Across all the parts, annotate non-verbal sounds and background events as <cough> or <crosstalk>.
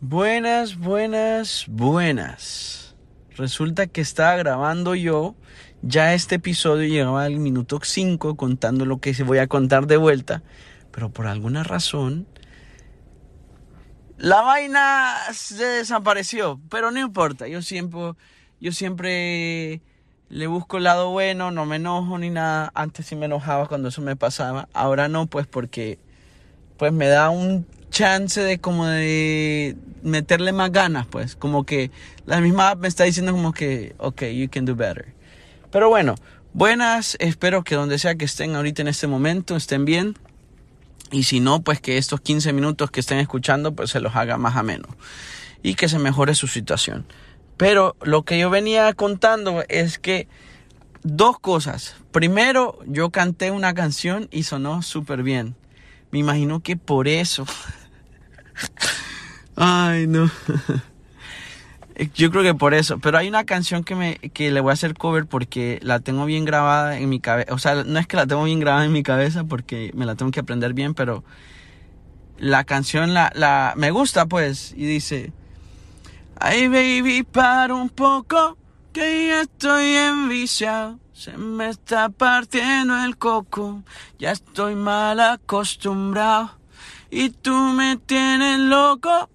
Buenas, buenas, buenas. Resulta que estaba grabando yo. Ya este episodio llegaba al minuto 5 contando lo que se voy a contar de vuelta. Pero por alguna razón. La vaina se desapareció. Pero no importa. Yo siempre. Yo siempre le busco el lado bueno. No me enojo ni nada. Antes sí me enojaba cuando eso me pasaba. Ahora no, pues porque. Pues me da un chance de como de meterle más ganas, pues. Como que la misma app me está diciendo como que, ok, you can do better. Pero bueno, buenas, espero que donde sea que estén ahorita en este momento estén bien. Y si no, pues que estos 15 minutos que estén escuchando, pues se los haga más ameno. Y que se mejore su situación. Pero lo que yo venía contando es que dos cosas. Primero, yo canté una canción y sonó súper bien. Me imagino que por eso Ay, no. <laughs> Yo creo que por eso. Pero hay una canción que, me, que le voy a hacer cover porque la tengo bien grabada en mi cabeza. O sea, no es que la tengo bien grabada en mi cabeza porque me la tengo que aprender bien, pero la canción la, la me gusta pues. Y dice, ay baby, para un poco, que ya estoy enviciado. Se me está partiendo el coco, ya estoy mal acostumbrado y tú me tienes loco.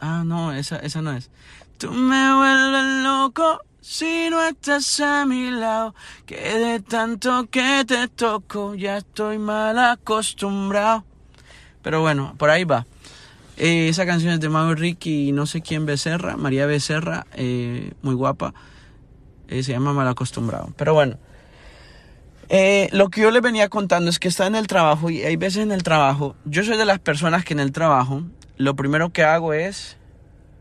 Ah, no, esa, esa no es. Tú me vuelves loco si no estás a mi lado. Que de tanto que te toco ya estoy mal acostumbrado. Pero bueno, por ahí va. Eh, esa canción es de Mago Ricky y no sé quién Becerra, María Becerra, eh, muy guapa. Eh, se llama Mal acostumbrado. Pero bueno. Lo que yo les venía contando es que está en el trabajo y hay veces en el trabajo, yo soy de las personas que en el trabajo lo primero que hago es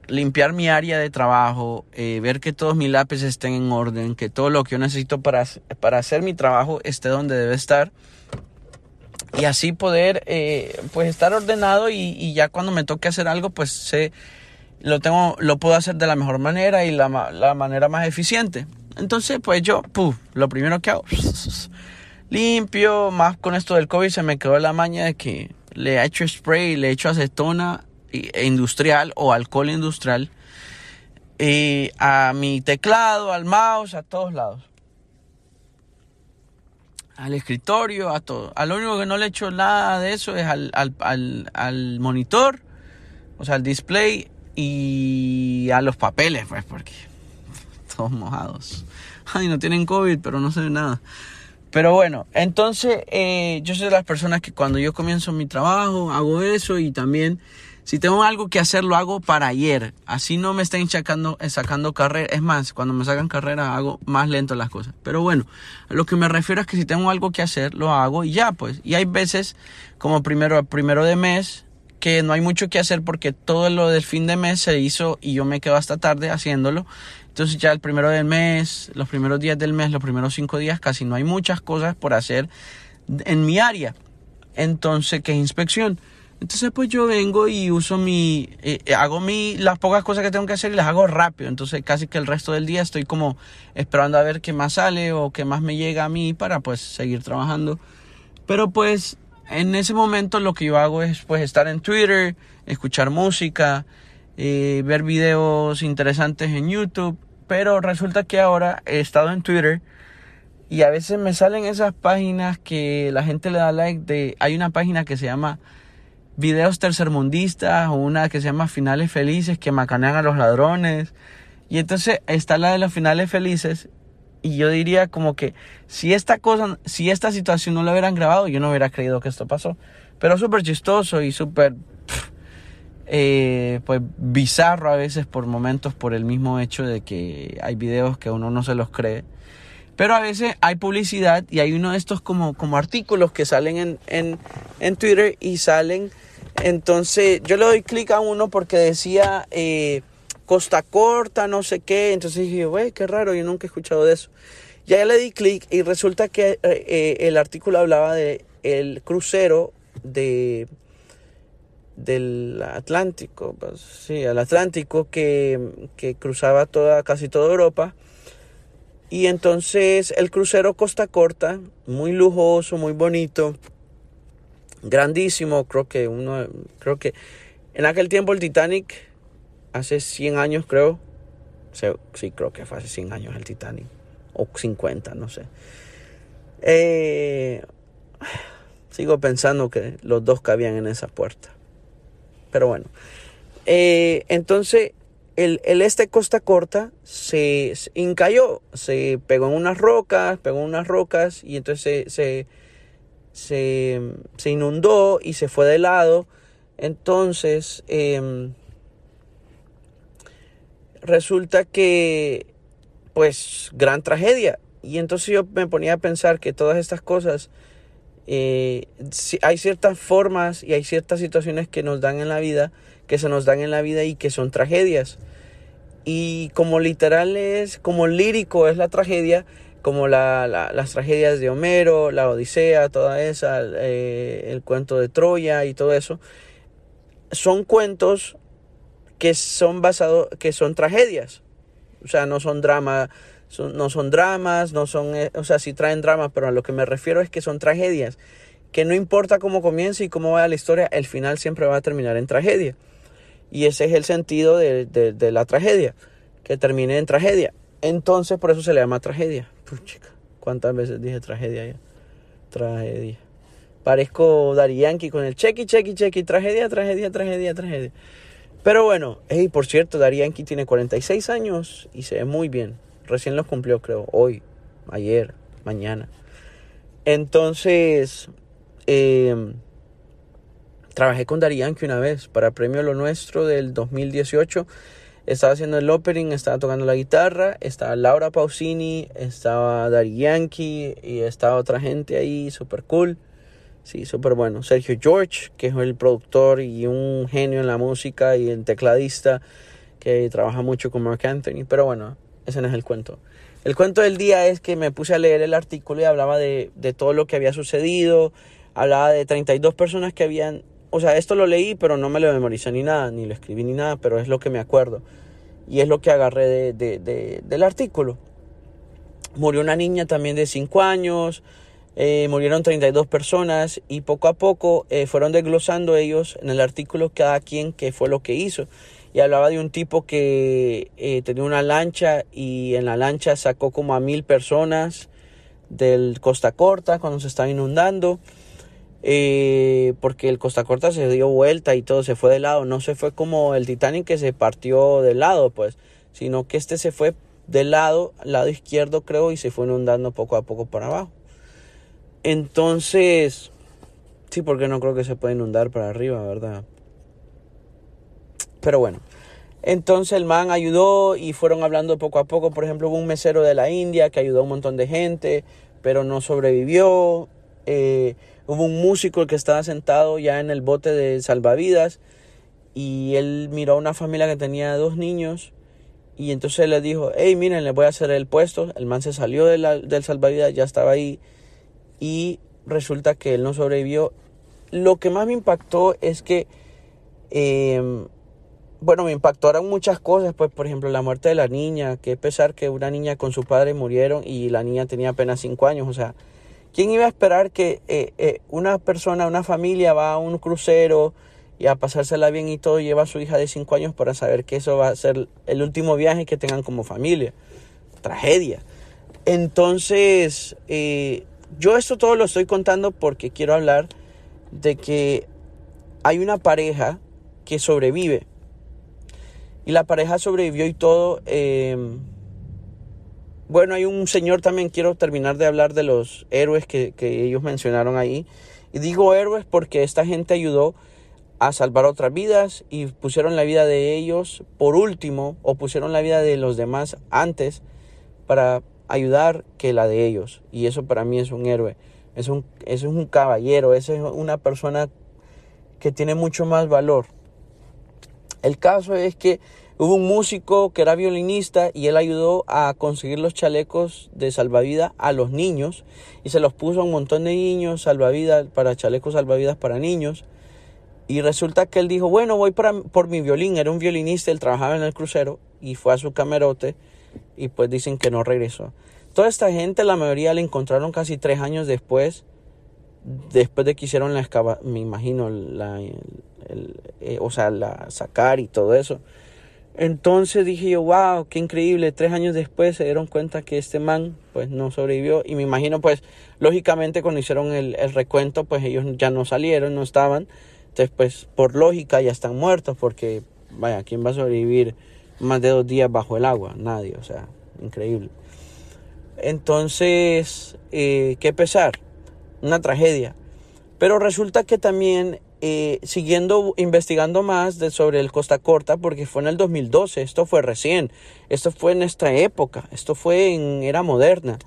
limpiar mi área de trabajo, eh, ver que todos mis lápices estén en orden, que todo lo que yo necesito para, para hacer mi trabajo esté donde debe estar. Y así poder eh, pues estar ordenado y, ya cuando me toque hacer algo pues sé lo tengo lo puedo hacer de la mejor manera y la, la manera más eficiente. Entonces, pues yo, lo primero que hago, <laughs> limpio, más con esto del COVID se me quedó la maña de que le he hecho spray, le he hecho acetona industrial o alcohol industrial y a mi teclado, al mouse, a todos lados. Al escritorio, a todo. A lo único que no le he hecho nada de eso es al, al, al monitor, o sea, al display y a los papeles, pues, porque <laughs> todos mojados. Ay, no tienen COVID, pero no se ve nada. Pero bueno, entonces eh, yo soy de las personas que cuando yo comienzo mi trabajo hago eso y también si tengo algo que hacer lo hago para ayer. Así no me estén sacando, eh, sacando carrera. Es más, cuando me sacan carrera hago más lento las cosas. Pero bueno, a lo que me refiero es que si tengo algo que hacer lo hago y ya pues. Y hay veces como primero, primero de mes que no hay mucho que hacer porque todo lo del fin de mes se hizo y yo me quedo hasta tarde haciéndolo. Entonces ya el primero del mes, los primeros días del mes, los primeros cinco días, casi no hay muchas cosas por hacer en mi área. Entonces, ¿qué inspección? Entonces pues yo vengo y uso mi, eh, eh, hago mi, las pocas cosas que tengo que hacer y las hago rápido. Entonces casi que el resto del día estoy como esperando a ver qué más sale o qué más me llega a mí para pues seguir trabajando. Pero pues en ese momento lo que yo hago es pues estar en Twitter, escuchar música, eh, ver videos interesantes en YouTube. Pero resulta que ahora he estado en Twitter y a veces me salen esas páginas que la gente le da like de... Hay una página que se llama Videos Tercermundistas una que se llama Finales Felices que macanean a los ladrones. Y entonces está la de los finales felices y yo diría como que si esta cosa, si esta situación no la hubieran grabado, yo no hubiera creído que esto pasó. Pero súper chistoso y súper, eh, pues, bizarro a veces por momentos por el mismo hecho de que hay videos que uno no se los cree. Pero a veces hay publicidad y hay uno de estos como, como artículos que salen en, en, en Twitter y salen. Entonces yo le doy clic a uno porque decía... Eh, Costa Corta, no sé qué. Entonces dije, güey, qué raro, yo nunca he escuchado de eso. Ya le di clic y resulta que eh, eh, el artículo hablaba de el crucero de del Atlántico, pues, sí, el Atlántico que, que cruzaba toda, casi toda Europa. Y entonces el crucero Costa Corta, muy lujoso, muy bonito, grandísimo, creo que uno, creo que en aquel tiempo el Titanic hace 100 años creo, sí creo que fue hace 100 años el Titanic, o 50, no sé. Eh, sigo pensando que los dos cabían en esa puerta. Pero bueno, eh, entonces el, este Costa Corta se, se, encalló, se pegó en unas rocas, pegó en unas rocas y entonces se, se, se inundó y se fue de lado. Entonces, em, resulta que, pues, gran tragedia. Y entonces yo me ponía a pensar que todas estas cosas, eh, hay ciertas formas y hay ciertas situaciones que nos dan en la vida, que se nos dan en la vida y que son tragedias. Y como literal es, como lírico es la tragedia, como la, las tragedias de Homero, la Odisea, toda esa, eh, el cuento de Troya y todo eso, son cuentos que son basados, que son tragedias. O sea, no son dramas, no son dramas, no son, eh, o sea, sí traen dramas, pero a lo que me refiero es que son tragedias. Que no importa cómo comience y cómo vaya la historia, el final siempre va a terminar en tragedia. Y ese es el sentido de la tragedia, que termine en tragedia. Entonces, por eso se le llama tragedia. Chica, ¿cuántas veces dije tragedia? Tragedia. Parezco Dari Yankee con el chequi, chequi, chequi, tragedia, tragedia, tragedia, tragedia. Pero bueno, hey, por cierto, Dari Yankee tiene 46 años y se ve muy bien. Recién los cumplió, creo, hoy, ayer, mañana. Entonces, eh, trabajé con Dari Yankee una vez para Premio Lo Nuestro del 2018 estaba haciendo el opening, estaba tocando la guitarra, estaba Laura Pausini, estaba Dari Yankee y estaba otra gente ahí, súper cool. Sí, súper bueno. Sergio George, que es el productor y un genio en la música y el tecladista que trabaja mucho con Mark Anthony. Pero bueno, ese no es el cuento. El cuento del día es que me puse a leer el artículo y hablaba de, de todo lo que había sucedido. Hablaba de 32 personas que habían o sea, esto lo leí, pero no me lo memoricé ni nada, ni lo escribí ni nada, pero es lo que me acuerdo. Y es lo que agarré de, del artículo. Murió una niña también de 5 años, eh, murieron 32 personas y poco a poco eh, fueron desglosando ellos en el artículo cada quien qué fue lo que hizo. Y hablaba de un tipo que eh, tenía una lancha y en la lancha sacó como a mil personas del Costa Corta cuando se estaba inundando eh, porque el Costa Corta se dio vuelta y todo se fue de lado. No se fue como el Titanic que se partió de lado, pues, sino que este se fue del lado, lado izquierdo creo, y se fue inundando poco a poco para abajo. Entonces, sí, porque no creo que se pueda inundar para arriba, ¿verdad? Pero bueno, entonces el man ayudó y fueron hablando poco a poco. Por ejemplo, hubo un mesero de la India que ayudó a un montón de gente, pero no sobrevivió. Eh, Hubo un músico que estaba sentado ya en el bote de salvavidas y él miró a una familia que tenía dos niños y entonces le dijo, hey, miren, le voy a hacer el puesto. El man se salió de del salvavidas, ya estaba ahí y resulta que él no sobrevivió. Lo que más me impactó es que, em, bueno, me impactaron muchas cosas, pues por ejemplo la muerte de la niña, que pesar que una niña con su padre murieron y la niña tenía apenas cinco años, o sea, ¿Quién iba a esperar que eh, eh, una persona, una familia va a un crucero y a pasársela bien y todo, lleva a su hija de 5 años para saber que eso va a ser el último viaje que tengan como familia? Tragedia. Entonces, eh, yo esto todo lo estoy contando porque quiero hablar de que hay una pareja que sobrevive. Y la pareja sobrevivió y todo. Bueno, hay un señor también, quiero terminar de hablar de los héroes que, ellos mencionaron ahí. Y digo héroes porque esta gente ayudó a salvar otras vidas y pusieron la vida de ellos por último o pusieron la vida de los demás antes para ayudar que la de ellos. Y eso para mí es un héroe, es un, es un caballero, es una persona que tiene mucho más valor. El caso es que Hubo un músico que era violinista y él ayudó a conseguir los chalecos de salvavidas a los niños y se los puso a un montón de niños salvavidas para chalecos salvavidas para niños. Y resulta que él dijo, bueno, voy por mi violín. Era un violinista, él trabajaba en el crucero y fue a su camerote y pues dicen que no regresó. Toda esta gente, la mayoría la encontraron casi tres años después, después de que hicieron la excavación, me imagino, la, eh, o sea, la sacar y todo eso. Entonces dije yo, wow, qué increíble. Tres años después se dieron cuenta que este man pues no sobrevivió. Y me imagino pues, lógicamente cuando hicieron el, recuento pues ellos ya no salieron, no estaban. Entonces pues por lógica ya están muertos porque, vaya, ¿quién va a sobrevivir más de dos días bajo el agua? Nadie, o sea, increíble. Entonces, eh, qué pesar, una tragedia. Pero resulta que también, eh, siguiendo investigando más sobre el Costa Corta, porque fue en el 2012, esto fue recién, esto fue en esta época, esto fue en era moderna.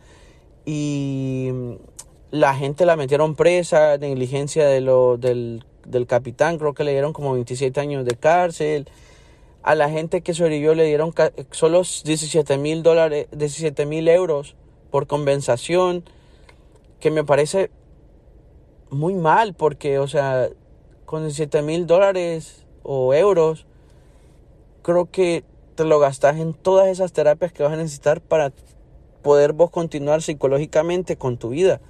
Y la gente la metieron presa, negligencia de lo, del, del capitán, creo que le dieron como 27 años de cárcel a la gente que sobrevivió le dieron solo 17 mil dólares, 17 mil euros por compensación, que me parece muy mal porque, o sea, con 17 mil dólares o euros, creo que te lo gastas en todas esas terapias que vas a necesitar para poder vos continuar psicológicamente con tu vida.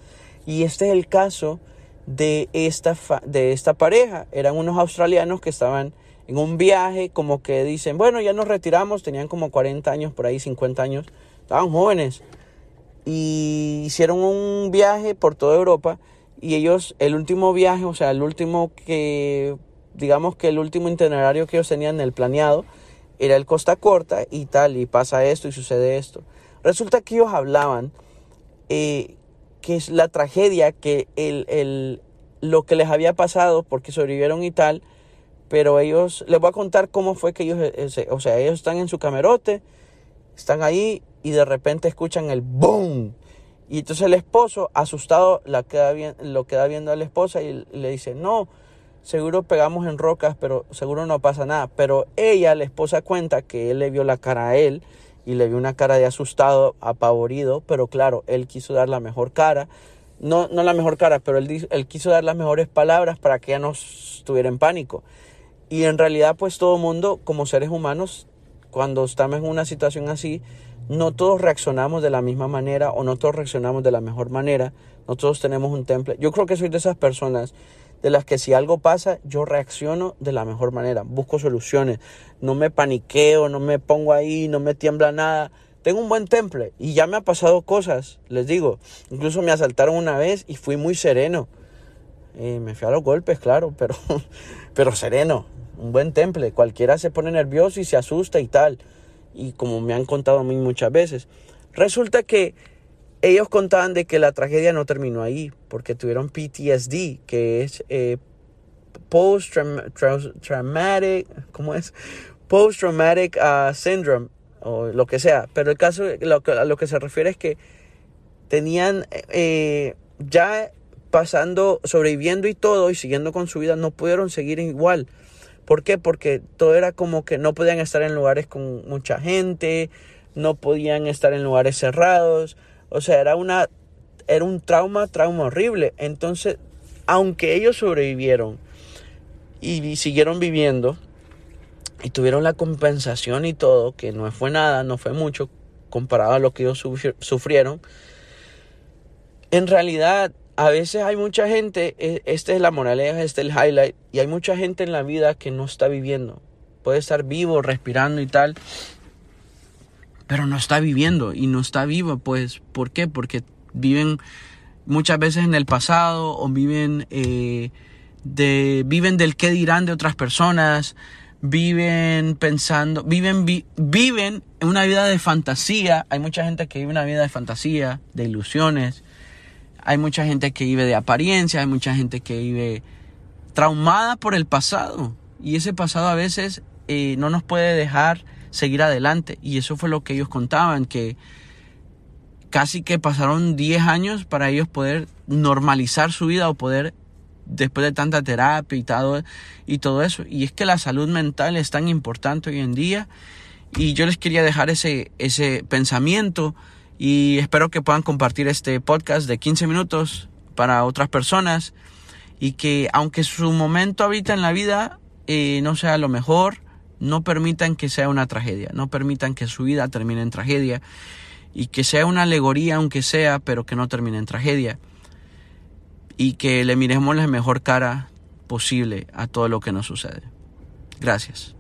Y este es el caso de esta, de esta pareja. Eran unos australianos que estaban en un viaje, como que dicen, bueno, ya nos retiramos, tenían como 40 años, por ahí 50 años, estaban jóvenes y hicieron un viaje por toda Europa y ellos, el último viaje, o sea, el último que, digamos que el último itinerario que ellos tenían el planeado era el Costa Corta y tal, y pasa esto y sucede esto. Resulta que ellos hablaban eh, que es la tragedia, que el, el, lo que les había pasado porque sobrevivieron y tal, pero ellos, les voy a contar cómo fue que ellos, eh, o sea, ellos están en su camerote, están ahí y de repente escuchan el boom. Y entonces el esposo, asustado, la lo queda viendo a la esposa y le dice, no, seguro pegamos en rocas, pero seguro no pasa nada. Pero ella, la esposa, cuenta que él le vio la cara a él y le vio una cara de asustado, apavorido, pero claro, él quiso dar la mejor cara. No, no la mejor cara, pero él, él quiso dar las mejores palabras para que ella no estuviera en pánico. Y en realidad, pues todo mundo, como seres humanos, cuando estamos en una situación así, no todos reaccionamos de la misma manera o no todos reaccionamos de la mejor manera. No todos tenemos un temple. Yo creo que soy de esas personas de las que si algo pasa, yo reacciono de la mejor manera. Busco soluciones. No me paniqueo, no me pongo ahí, no me tiembla nada. Tengo un buen temple y ya me ha pasado cosas, les digo. Incluso me asaltaron una vez y fui muy sereno. Eh, me fui a los golpes, claro, pero, <laughs> pero sereno un buen temple. Cualquiera se pone nervioso y se asusta y tal. Y como me han contado a mí muchas veces. Resulta que ellos contaban de que la tragedia no terminó ahí, porque tuvieron PTSD, que es eh, Post Traumatic, ¿cómo es? Post Traumatic uh, Syndrome, o lo que sea. Pero el caso, lo a lo que se refiere es que tenían eh, ya pasando, sobreviviendo y todo, y siguiendo con su vida, no pudieron seguir igual. ¿Por qué? Porque todo era como que no podían estar en lugares con mucha gente, no podían estar en lugares cerrados, o sea, era una era un trauma, trauma horrible. Entonces, aunque ellos sobrevivieron y siguieron viviendo y tuvieron la compensación y todo, que no fue nada, no fue mucho comparado a lo que ellos sufrieron, en realidad a veces hay mucha gente, e, esta es la moraleja, este es el highlight, y hay mucha gente en la vida que no está viviendo. Puede estar vivo, respirando y tal, pero no está viviendo y no está vivo, pues, ¿por qué? Porque viven muchas veces en el pasado o viven, eh, de, viven del qué dirán de otras personas, viven pensando, viven, viven una vida de fantasía. Hay mucha gente que vive una vida de fantasía, de ilusiones hay mucha gente que vive de apariencia, hay mucha gente que vive traumada por el pasado. Y ese pasado a veces eh, no nos puede dejar seguir adelante. Y eso fue lo que ellos contaban, que casi que pasaron 10 años para ellos poder normalizar su vida o poder, después de tanta terapia y todo, y todo eso. Y es que la salud mental es tan importante hoy en día. Y yo les quería dejar ese, ese pensamiento y espero que puedan compartir este podcast de 15 minutos para otras personas y que aunque su momento ahorita en la vida eh, no sea lo mejor, no permitan que sea una tragedia, no permitan que su vida termine en tragedia y que sea una alegoría aunque sea, pero que no termine en tragedia y que le miremos la mejor cara posible a todo lo que nos sucede. Gracias.